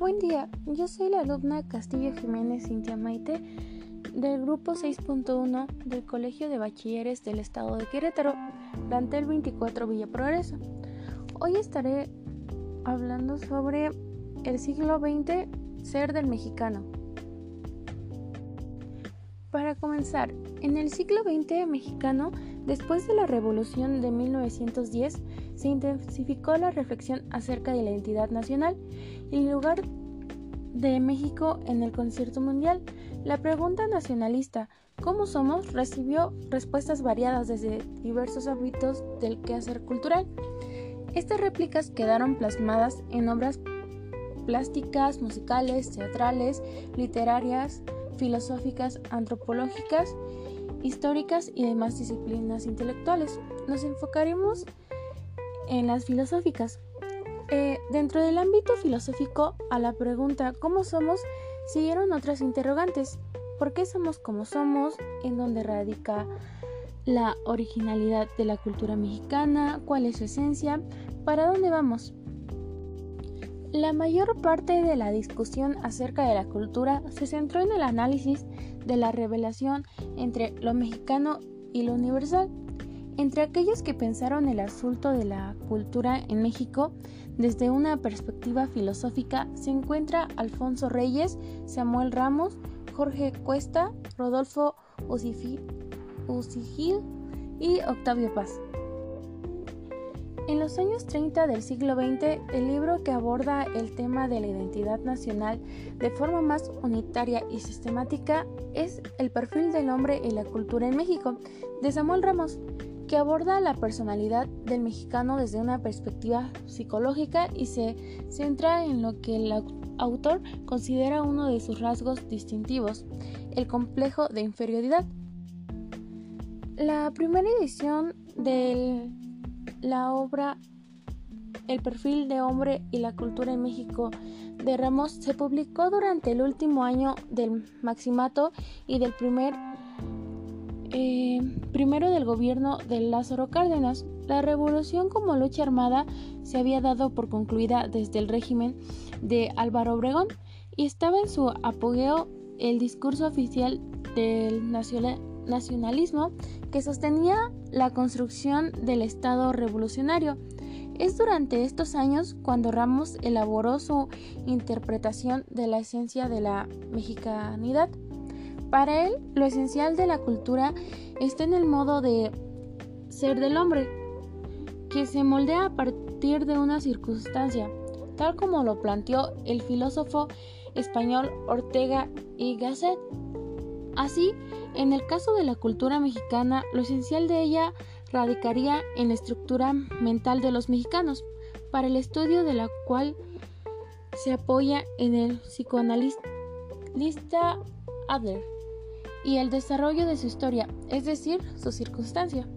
Buen día, yo soy la alumna Castillo Jiménez Cintia Maite del grupo 6.1 del Colegio de Bachilleres del Estado de Querétaro, plantel 24 Villa Progreso. Hoy estaré hablando sobre el siglo XX, ser del mexicano. Para comenzar, en el siglo XX mexicano, después de la Revolución de 1910, se intensificó la reflexión acerca de la identidad nacional y el lugar de México en el concierto mundial. La pregunta nacionalista ¿Cómo somos? recibió respuestas variadas desde diversos ámbitos del quehacer cultural. Estas réplicas quedaron plasmadas en obras plásticas, musicales, teatrales, literarias, filosóficas, antropológicas, históricas y demás disciplinas intelectuales. Nos enfocaremos en las filosóficas. Eh, dentro del ámbito filosófico, a la pregunta ¿cómo somos? siguieron otras interrogantes. ¿Por qué somos como somos? ¿En dónde radica la originalidad de la cultura mexicana? ¿Cuál es su esencia? ¿Para dónde vamos? La mayor parte de la discusión acerca de la cultura se centró en el análisis de la revelación entre lo mexicano y lo universal. Entre aquellos que pensaron el asunto de la cultura en México desde una perspectiva filosófica se encuentra Alfonso Reyes, Samuel Ramos, Jorge Cuesta, Rodolfo Usigil y Octavio Paz. En los años 30 del siglo XX, el libro que aborda el tema de la identidad nacional de forma más unitaria y sistemática es El perfil del hombre y la cultura en México, de Samuel Ramos, que aborda la personalidad del mexicano desde una perspectiva psicológica y se centra en lo que el autor considera uno de sus rasgos distintivos, el complejo de inferioridad. La primera edición del la obra El perfil de hombre y la cultura en México de Ramos se publicó durante el último año del maximato y del primer eh, primero del gobierno de Lázaro Cárdenas. La revolución como lucha armada se había dado por concluida desde el régimen de Álvaro Obregón y estaba en su apogeo el discurso oficial del nacionalismo que sostenía la construcción del Estado revolucionario. Es durante estos años cuando Ramos elaboró su interpretación de la esencia de la mexicanidad. Para él, lo esencial de la cultura está en el modo de ser del hombre, que se moldea a partir de una circunstancia, tal como lo planteó el filósofo español Ortega y Gasset. Así, en el caso de la cultura mexicana, lo esencial de ella radicaría en la estructura mental de los mexicanos, para el estudio de la cual se apoya en el psicoanalista Adler y el desarrollo de su historia, es decir, su circunstancia.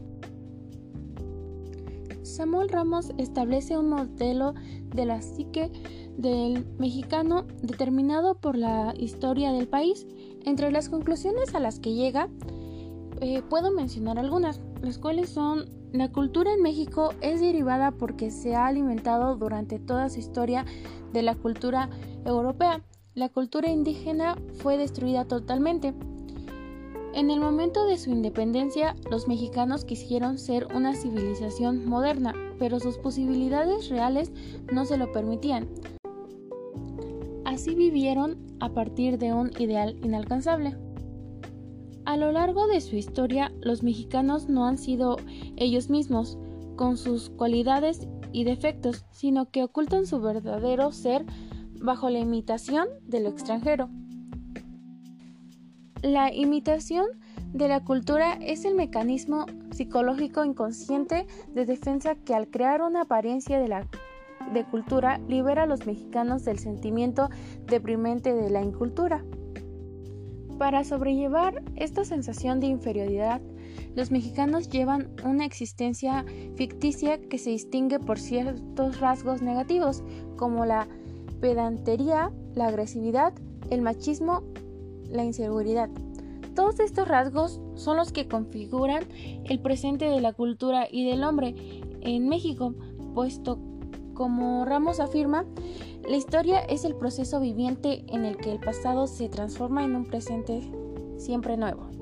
Samuel Ramos establece un modelo de la psique del mexicano determinado por la historia del país. Entre las conclusiones a las que llega, eh, puedo mencionar algunas, las cuales son la cultura en México es derivada porque se ha alimentado durante toda su historia de la cultura europea. La cultura indígena fue destruida totalmente. En el momento de su independencia, los mexicanos quisieron ser una civilización moderna, pero sus posibilidades reales no se lo permitían. Así vivieron a partir de un ideal inalcanzable. A lo largo de su historia, los mexicanos no han sido ellos mismos, con sus cualidades y defectos, sino que ocultan su verdadero ser bajo la imitación de lo extranjero. La imitación de la cultura es el mecanismo psicológico inconsciente de defensa que al crear una apariencia de de cultura libera a los mexicanos del sentimiento deprimente de la incultura. Para sobrellevar esta sensación de inferioridad, los mexicanos llevan una existencia ficticia que se distingue por ciertos rasgos negativos, como la pedantería, la agresividad, el machismo, la inseguridad. Todos estos rasgos son los que configuran el presente de la cultura y del hombre en México, puesto como Ramos afirma, La historia es el proceso viviente en el que el pasado se transforma en un presente siempre nuevo.